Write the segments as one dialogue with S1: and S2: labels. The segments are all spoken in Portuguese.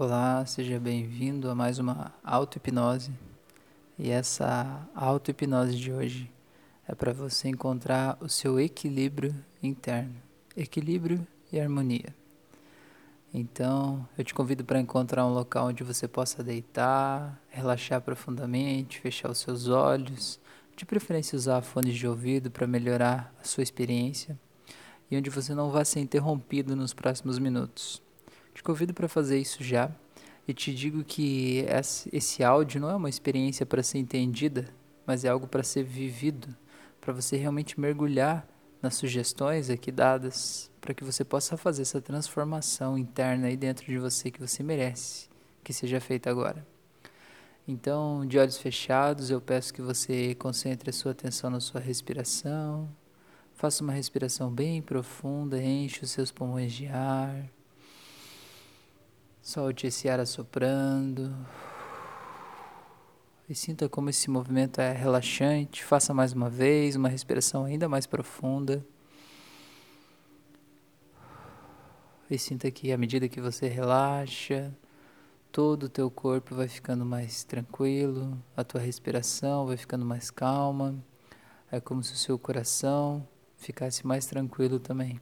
S1: Olá, seja bem-vindo a mais uma auto-hipnose. E essa auto-hipnose de hoje é para você encontrar o seu equilíbrio interno, equilíbrio e harmonia. Então, eu te convido para encontrar um local onde você possa deitar, relaxar profundamente, fechar os seus olhos, de preferência usar fones de ouvido para melhorar a sua experiência e onde você não vá ser interrompido nos próximos minutos. Te convido para fazer isso já e te digo que esse áudio não é uma experiência para ser entendida, mas é algo para ser vivido, para você realmente mergulhar nas sugestões aqui dadas, para que você possa fazer essa transformação interna aí dentro de você que você merece que seja feita agora. Então, de olhos fechados, eu peço que você concentre a sua atenção na sua respiração. Faça uma respiração bem profunda, enche os seus pulmões de ar. Solte esse ar assoprando. E sinta como esse movimento é relaxante. Faça mais uma vez uma respiração ainda mais profunda. E sinta que à medida que você relaxa, todo o teu corpo vai ficando mais tranquilo, a tua respiração vai ficando mais calma. É como se o seu coração ficasse mais tranquilo também.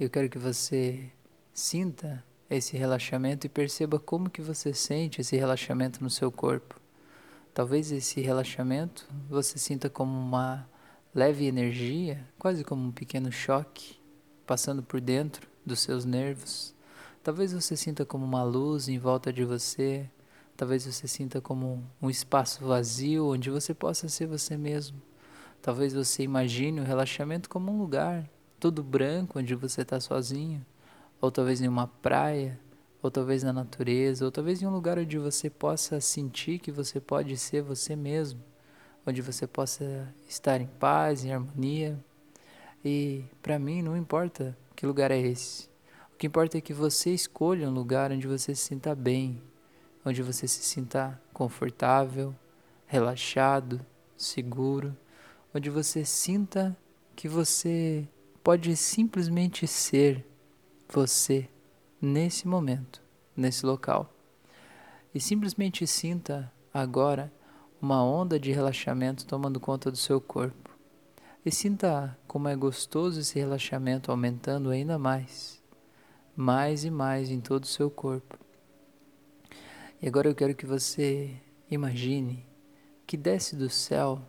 S1: Eu quero que você sinta esse relaxamento e perceba como que você sente esse relaxamento no seu corpo. Talvez esse relaxamento você sinta como uma leve energia, quase como um pequeno choque passando por dentro dos seus nervos. Talvez você sinta como uma luz em volta de você. Talvez você sinta como um espaço vazio onde você possa ser você mesmo. Talvez você imagine o relaxamento como um lugar todo branco onde você está sozinho ou talvez em uma praia, ou talvez na natureza, ou talvez em um lugar onde você possa sentir que você pode ser você mesmo, onde você possa estar em paz, em harmonia. E para mim não importa que lugar é esse. O que importa é que você escolha um lugar onde você se sinta bem, onde você se sinta confortável, relaxado, seguro, onde você sinta que você pode simplesmente ser você nesse momento, nesse local. E simplesmente sinta agora uma onda de relaxamento tomando conta do seu corpo. E sinta como é gostoso esse relaxamento aumentando ainda mais, mais e mais em todo o seu corpo. E agora eu quero que você imagine que desce do céu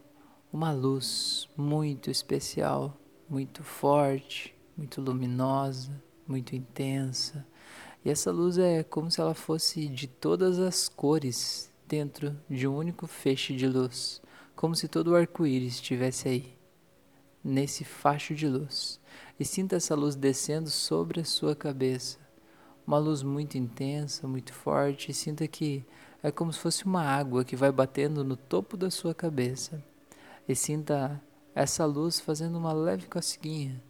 S1: uma luz muito especial, muito forte, muito luminosa muito intensa. E essa luz é como se ela fosse de todas as cores dentro de um único feixe de luz, como se todo o arco-íris estivesse aí, nesse facho de luz. E sinta essa luz descendo sobre a sua cabeça. Uma luz muito intensa, muito forte, e sinta que é como se fosse uma água que vai batendo no topo da sua cabeça. E sinta essa luz fazendo uma leve coceguinha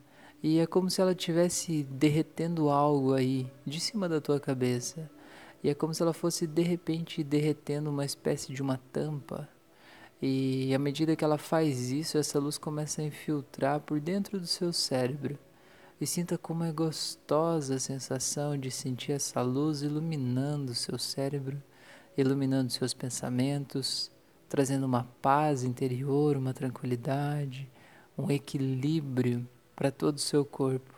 S1: e é como se ela estivesse derretendo algo aí de cima da tua cabeça. E é como se ela fosse de repente derretendo uma espécie de uma tampa. E à medida que ela faz isso, essa luz começa a infiltrar por dentro do seu cérebro. E sinta como é gostosa a sensação de sentir essa luz iluminando o seu cérebro, iluminando seus pensamentos, trazendo uma paz interior, uma tranquilidade, um equilíbrio para todo o seu corpo.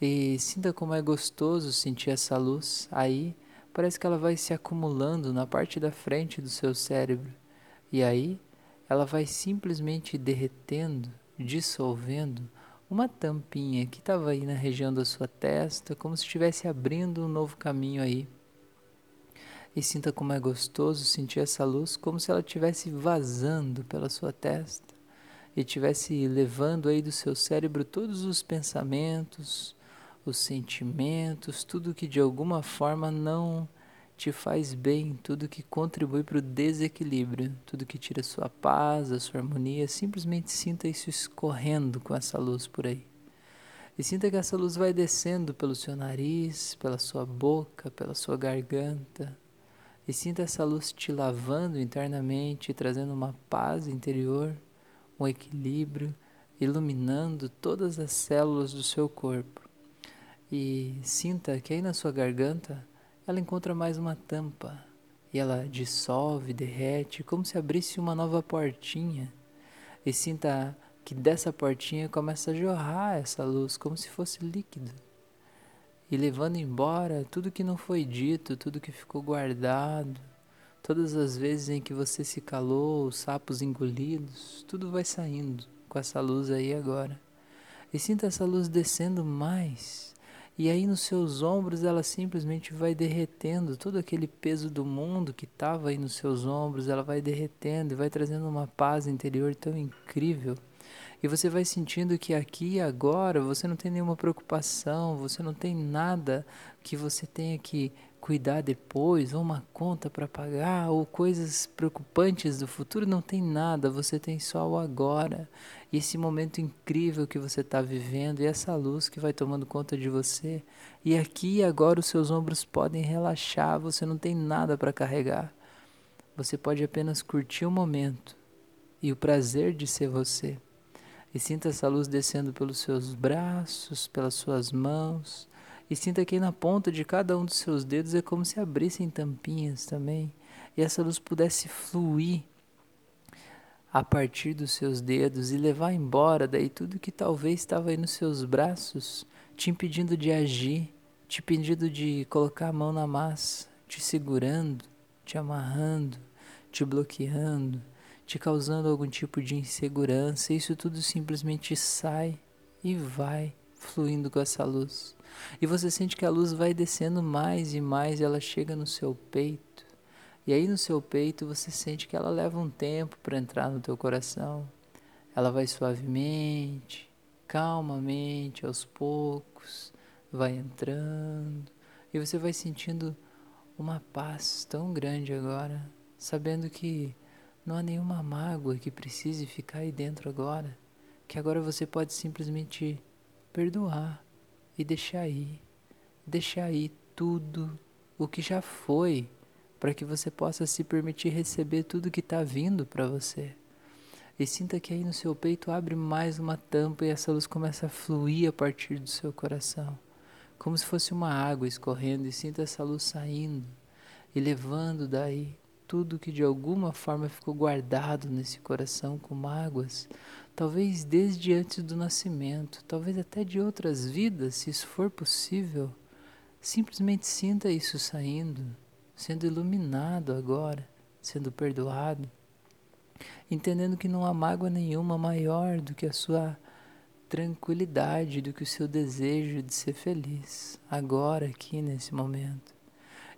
S1: E sinta como é gostoso sentir essa luz aí. Parece que ela vai se acumulando na parte da frente do seu cérebro. E aí ela vai simplesmente derretendo, dissolvendo uma tampinha que estava aí na região da sua testa, como se estivesse abrindo um novo caminho aí. E sinta como é gostoso sentir essa luz, como se ela estivesse vazando pela sua testa e estivesse levando aí do seu cérebro todos os pensamentos, os sentimentos, tudo que de alguma forma não te faz bem, tudo que contribui para o desequilíbrio, tudo que tira sua paz, a sua harmonia, simplesmente sinta isso escorrendo com essa luz por aí. E sinta que essa luz vai descendo pelo seu nariz, pela sua boca, pela sua garganta. E sinta essa luz te lavando internamente, trazendo uma paz interior um equilíbrio, iluminando todas as células do seu corpo. E sinta que aí na sua garganta ela encontra mais uma tampa e ela dissolve, derrete, como se abrisse uma nova portinha. E sinta que dessa portinha começa a jorrar essa luz, como se fosse líquido. E levando embora tudo que não foi dito, tudo que ficou guardado, todas as vezes em que você se calou, os sapos engolidos, tudo vai saindo com essa luz aí agora. E sinta essa luz descendo mais e aí nos seus ombros ela simplesmente vai derretendo todo aquele peso do mundo que estava aí nos seus ombros, ela vai derretendo e vai trazendo uma paz interior tão incrível. E você vai sentindo que aqui e agora você não tem nenhuma preocupação, você não tem nada que você tenha que cuidar depois, ou uma conta para pagar, ou coisas preocupantes do futuro, não tem nada, você tem só o agora. E esse momento incrível que você está vivendo, e essa luz que vai tomando conta de você. E aqui e agora os seus ombros podem relaxar, você não tem nada para carregar. Você pode apenas curtir o momento e o prazer de ser você. E sinta essa luz descendo pelos seus braços, pelas suas mãos e sinta que na ponta de cada um dos seus dedos é como se abrissem tampinhas também. E essa luz pudesse fluir a partir dos seus dedos e levar embora daí tudo que talvez estava aí nos seus braços, te impedindo de agir, te impedindo de colocar a mão na massa, te segurando, te amarrando, te bloqueando, te causando algum tipo de insegurança. Isso tudo simplesmente sai e vai fluindo com essa luz. E você sente que a luz vai descendo mais e mais, e ela chega no seu peito. E aí no seu peito você sente que ela leva um tempo para entrar no teu coração. Ela vai suavemente, calmamente, aos poucos, vai entrando, e você vai sentindo uma paz tão grande agora, sabendo que não há nenhuma mágoa que precise ficar aí dentro agora, que agora você pode simplesmente perdoar e deixar ir, deixar ir tudo o que já foi, para que você possa se permitir receber tudo que está vindo para você. E sinta que aí no seu peito abre mais uma tampa e essa luz começa a fluir a partir do seu coração, como se fosse uma água escorrendo, e sinta essa luz saindo e levando daí tudo que de alguma forma ficou guardado nesse coração com mágoas, talvez desde antes do nascimento, talvez até de outras vidas, se isso for possível. Simplesmente sinta isso saindo, sendo iluminado agora, sendo perdoado, entendendo que não há mágoa nenhuma maior do que a sua tranquilidade, do que o seu desejo de ser feliz, agora, aqui nesse momento.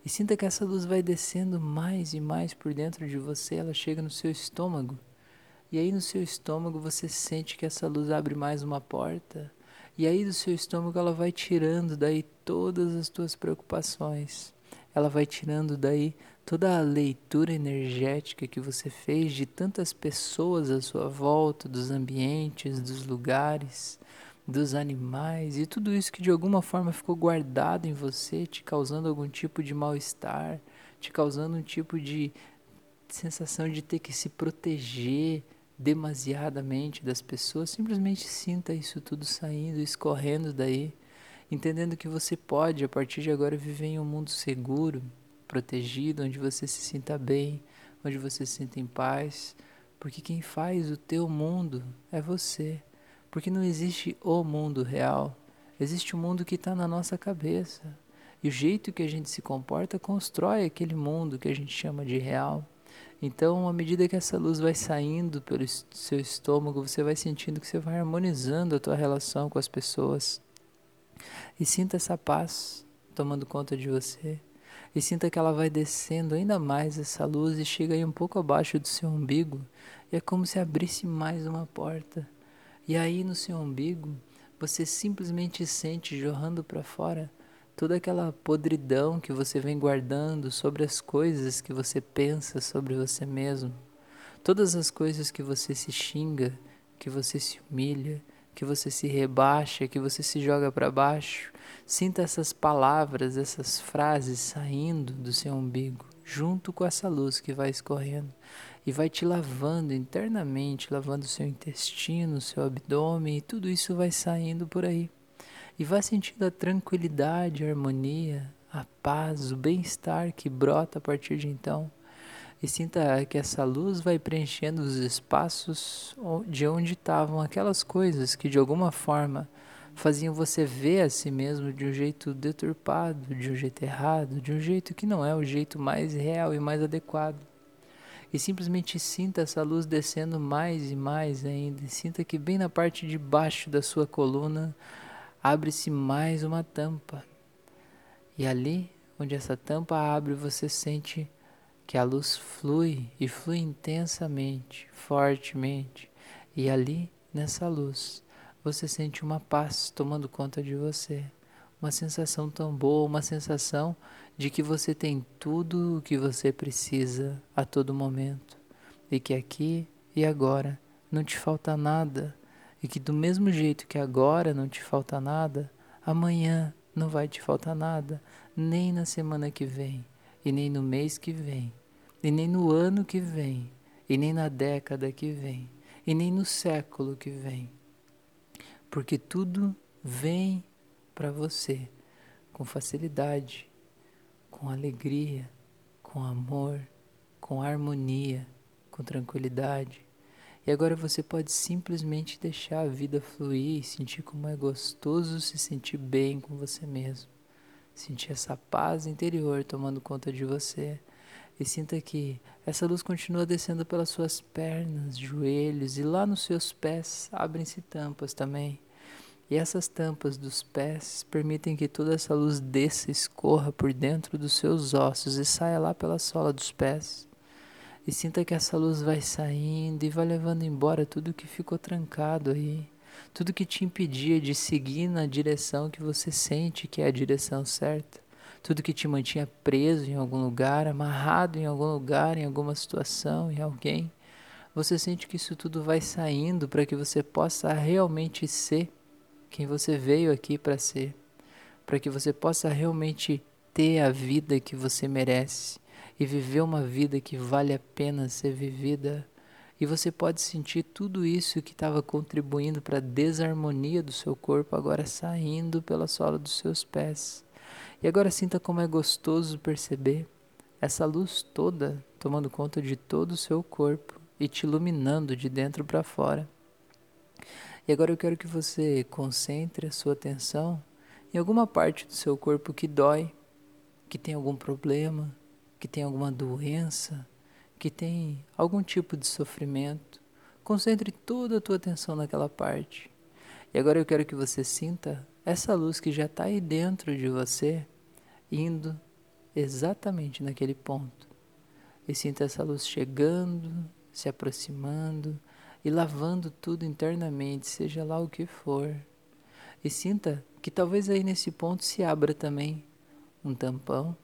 S1: E sinta que essa luz vai descendo mais e mais por dentro de você, ela chega no seu estômago. E aí no seu estômago você sente que essa luz abre mais uma porta. E aí do seu estômago ela vai tirando daí todas as tuas preocupações. Ela vai tirando daí toda a leitura energética que você fez de tantas pessoas à sua volta, dos ambientes, dos lugares dos animais e tudo isso que de alguma forma ficou guardado em você, te causando algum tipo de mal-estar, te causando um tipo de sensação de ter que se proteger demasiadamente das pessoas, simplesmente sinta isso tudo saindo, escorrendo daí, entendendo que você pode a partir de agora viver em um mundo seguro, protegido, onde você se sinta bem, onde você se sinta em paz, porque quem faz o teu mundo é você. Porque não existe o mundo real, existe o mundo que está na nossa cabeça. E o jeito que a gente se comporta constrói aquele mundo que a gente chama de real. Então, à medida que essa luz vai saindo pelo seu estômago, você vai sentindo que você vai harmonizando a tua relação com as pessoas. E sinta essa paz tomando conta de você. E sinta que ela vai descendo ainda mais essa luz e chega aí um pouco abaixo do seu umbigo. E é como se abrisse mais uma porta. E aí no seu umbigo, você simplesmente sente jorrando para fora toda aquela podridão que você vem guardando sobre as coisas que você pensa sobre você mesmo. Todas as coisas que você se xinga, que você se humilha, que você se rebaixa, que você se joga para baixo. Sinta essas palavras, essas frases saindo do seu umbigo, junto com essa luz que vai escorrendo e vai te lavando internamente, lavando o seu intestino, seu abdômen, e tudo isso vai saindo por aí. E vai sentindo a tranquilidade, a harmonia, a paz, o bem-estar que brota a partir de então. E sinta que essa luz vai preenchendo os espaços de onde estavam aquelas coisas que de alguma forma faziam você ver a si mesmo de um jeito deturpado, de um jeito errado, de um jeito que não é o jeito mais real e mais adequado. E simplesmente sinta essa luz descendo mais e mais ainda. E sinta que bem na parte de baixo da sua coluna abre-se mais uma tampa. E ali, onde essa tampa abre, você sente que a luz flui e flui intensamente, fortemente. E ali, nessa luz, você sente uma paz tomando conta de você. Uma sensação tão boa, uma sensação de que você tem tudo o que você precisa a todo momento. E que aqui e agora não te falta nada. E que do mesmo jeito que agora não te falta nada, amanhã não vai te faltar nada, nem na semana que vem, e nem no mês que vem, e nem no ano que vem, e nem na década que vem, e nem no século que vem porque tudo vem para você com facilidade, com alegria, com amor, com harmonia, com tranquilidade. E agora você pode simplesmente deixar a vida fluir e sentir como é gostoso se sentir bem com você mesmo. Sentir essa paz interior tomando conta de você. E sinta que essa luz continua descendo pelas suas pernas, joelhos e lá nos seus pés abrem-se tampas também. E essas tampas dos pés permitem que toda essa luz desça escorra por dentro dos seus ossos e saia lá pela sola dos pés. E sinta que essa luz vai saindo e vai levando embora tudo que ficou trancado aí, tudo que te impedia de seguir na direção que você sente que é a direção certa, tudo que te mantinha preso em algum lugar, amarrado em algum lugar, em alguma situação, em alguém. Você sente que isso tudo vai saindo para que você possa realmente ser quem você veio aqui para ser, para que você possa realmente ter a vida que você merece e viver uma vida que vale a pena ser vivida. E você pode sentir tudo isso que estava contribuindo para a desarmonia do seu corpo agora saindo pela sola dos seus pés. E agora sinta como é gostoso perceber essa luz toda tomando conta de todo o seu corpo e te iluminando de dentro para fora. E agora eu quero que você concentre a sua atenção em alguma parte do seu corpo que dói, que tem algum problema, que tem alguma doença, que tem algum tipo de sofrimento. Concentre toda a tua atenção naquela parte. E agora eu quero que você sinta essa luz que já está aí dentro de você, indo exatamente naquele ponto. E sinta essa luz chegando, se aproximando, e lavando tudo internamente, seja lá o que for. E sinta que talvez aí nesse ponto se abra também um tampão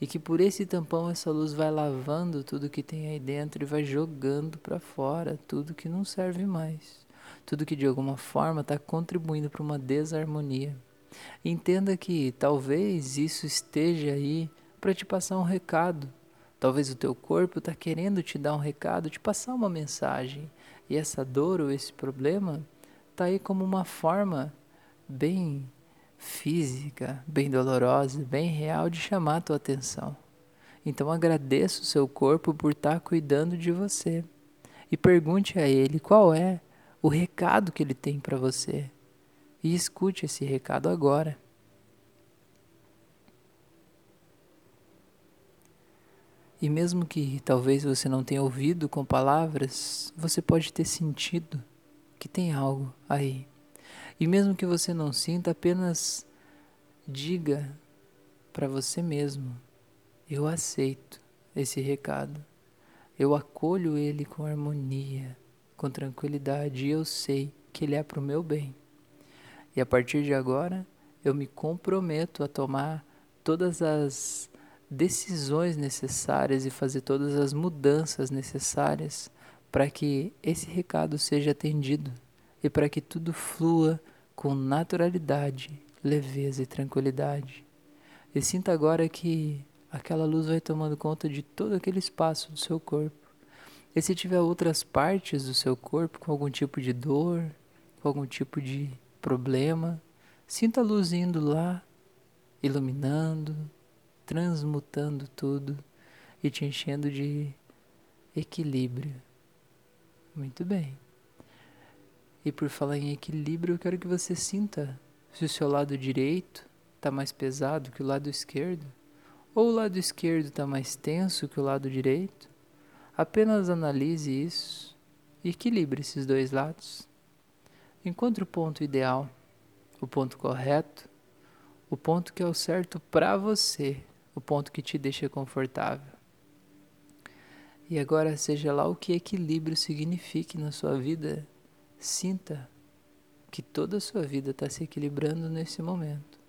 S1: e que por esse tampão essa luz vai lavando tudo que tem aí dentro e vai jogando para fora tudo que não serve mais, tudo que de alguma forma está contribuindo para uma desarmonia. Entenda que talvez isso esteja aí para te passar um recado Talvez o teu corpo está querendo te dar um recado, te passar uma mensagem. E essa dor ou esse problema está aí como uma forma bem física, bem dolorosa, bem real de chamar a tua atenção. Então agradeça o seu corpo por estar tá cuidando de você. E pergunte a ele qual é o recado que ele tem para você. E escute esse recado agora. E mesmo que talvez você não tenha ouvido com palavras, você pode ter sentido que tem algo aí. E mesmo que você não sinta, apenas diga para você mesmo: eu aceito esse recado. Eu acolho ele com harmonia, com tranquilidade, e eu sei que ele é para o meu bem. E a partir de agora, eu me comprometo a tomar todas as decisões necessárias e fazer todas as mudanças necessárias para que esse recado seja atendido e para que tudo flua com naturalidade, leveza e tranquilidade. E sinta agora que aquela luz vai tomando conta de todo aquele espaço do seu corpo. E se tiver outras partes do seu corpo com algum tipo de dor, com algum tipo de problema, sinta a luz indo lá iluminando, transmutando tudo e te enchendo de equilíbrio. Muito bem. E por falar em equilíbrio, eu quero que você sinta se o seu lado direito está mais pesado que o lado esquerdo, ou o lado esquerdo está mais tenso que o lado direito. Apenas analise isso e equilibre esses dois lados. Encontre o ponto ideal, o ponto correto, o ponto que é o certo para você, o ponto que te deixa confortável. E agora, seja lá o que equilíbrio signifique na sua vida, sinta que toda a sua vida está se equilibrando nesse momento.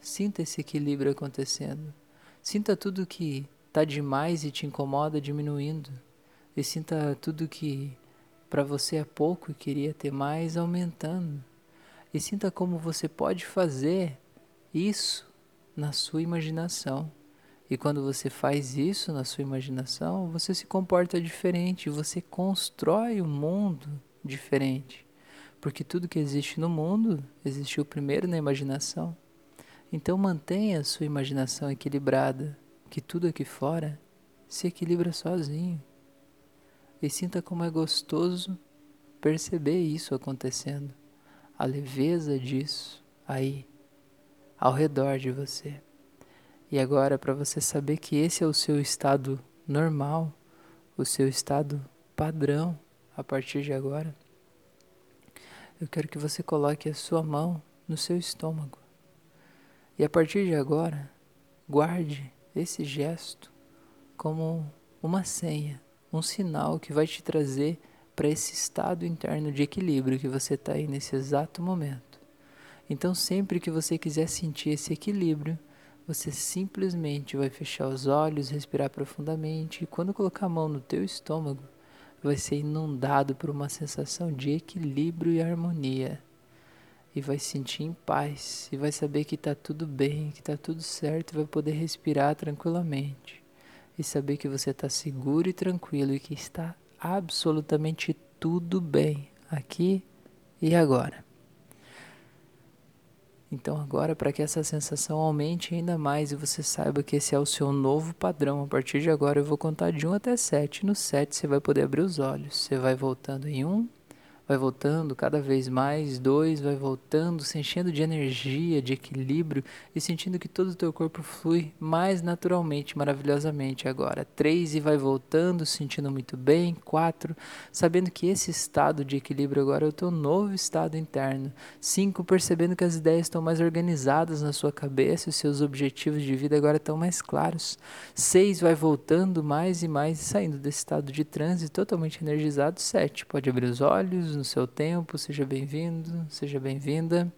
S1: Sinta esse equilíbrio acontecendo. Sinta tudo que está demais e te incomoda diminuindo. E sinta tudo que para você é pouco e queria ter mais, aumentando. E sinta como você pode fazer isso na sua imaginação. E quando você faz isso na sua imaginação, você se comporta diferente, você constrói um mundo diferente. Porque tudo que existe no mundo existiu primeiro na imaginação. Então mantenha a sua imaginação equilibrada, que tudo aqui fora se equilibra sozinho e sinta como é gostoso perceber isso acontecendo, a leveza disso aí, ao redor de você. E agora, para você saber que esse é o seu estado normal, o seu estado padrão a partir de agora, eu quero que você coloque a sua mão no seu estômago. E a partir de agora, guarde esse gesto como uma senha um sinal que vai te trazer para esse estado interno de equilíbrio que você está aí nesse exato momento. Então, sempre que você quiser sentir esse equilíbrio, você simplesmente vai fechar os olhos, respirar profundamente e quando colocar a mão no teu estômago, vai ser inundado por uma sensação de equilíbrio e harmonia. E vai se sentir em paz e vai saber que está tudo bem, que está tudo certo e vai poder respirar tranquilamente e saber que você está seguro e tranquilo e que está absolutamente tudo bem aqui e agora. Então, agora, para que essa sensação aumente ainda mais e você saiba que esse é o seu novo padrão, a partir de agora eu vou contar de 1 até 7. No 7 você vai poder abrir os olhos. Você vai voltando em 1, vai voltando cada vez mais, dois, vai voltando, se enchendo de energia, de equilíbrio e sentindo que todo o teu corpo flui mais naturalmente, maravilhosamente agora. Três e vai voltando, sentindo muito bem. Quatro, sabendo que esse estado de equilíbrio agora é o teu novo estado interno. Cinco, percebendo que as ideias estão mais organizadas na sua cabeça, os seus objetivos de vida agora estão mais claros. Seis, vai voltando mais e mais e saindo desse estado de transe totalmente energizado. Sete, pode abrir os olhos no seu tempo. Seja bem-vindo, seja bem-vinda.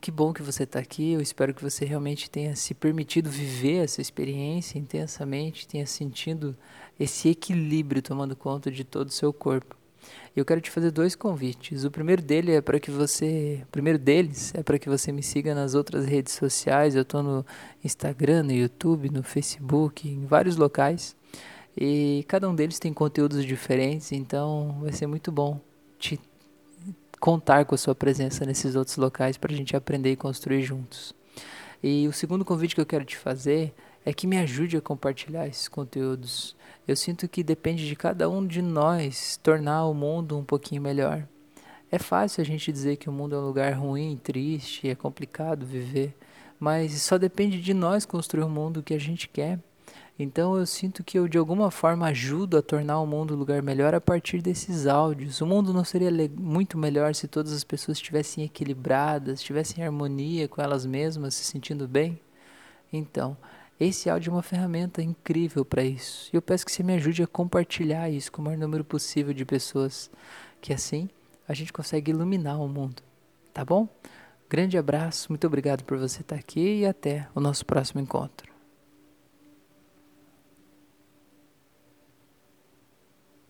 S1: Que bom que você está aqui. Eu espero que você realmente tenha se permitido viver essa experiência intensamente, tenha sentido esse equilíbrio tomando conta de todo o seu corpo. Eu quero te fazer dois convites. O primeiro dele é para que você, o primeiro deles é para que você me siga nas outras redes sociais. Eu estou no Instagram, no YouTube, no Facebook, em vários locais. E cada um deles tem conteúdos diferentes, então vai ser muito bom te contar com a sua presença nesses outros locais para a gente aprender e construir juntos. E o segundo convite que eu quero te fazer é que me ajude a compartilhar esses conteúdos. Eu sinto que depende de cada um de nós tornar o mundo um pouquinho melhor. É fácil a gente dizer que o mundo é um lugar ruim, triste, é complicado viver, mas só depende de nós construir o mundo que a gente quer. Então eu sinto que eu de alguma forma ajudo a tornar o mundo um lugar melhor a partir desses áudios. O mundo não seria muito melhor se todas as pessoas estivessem equilibradas, estivessem em harmonia com elas mesmas, se sentindo bem? Então, esse áudio é uma ferramenta incrível para isso. E eu peço que você me ajude a compartilhar isso com o maior número possível de pessoas, que assim a gente consegue iluminar o mundo. Tá bom? Grande abraço, muito obrigado por você estar aqui e até o nosso próximo encontro.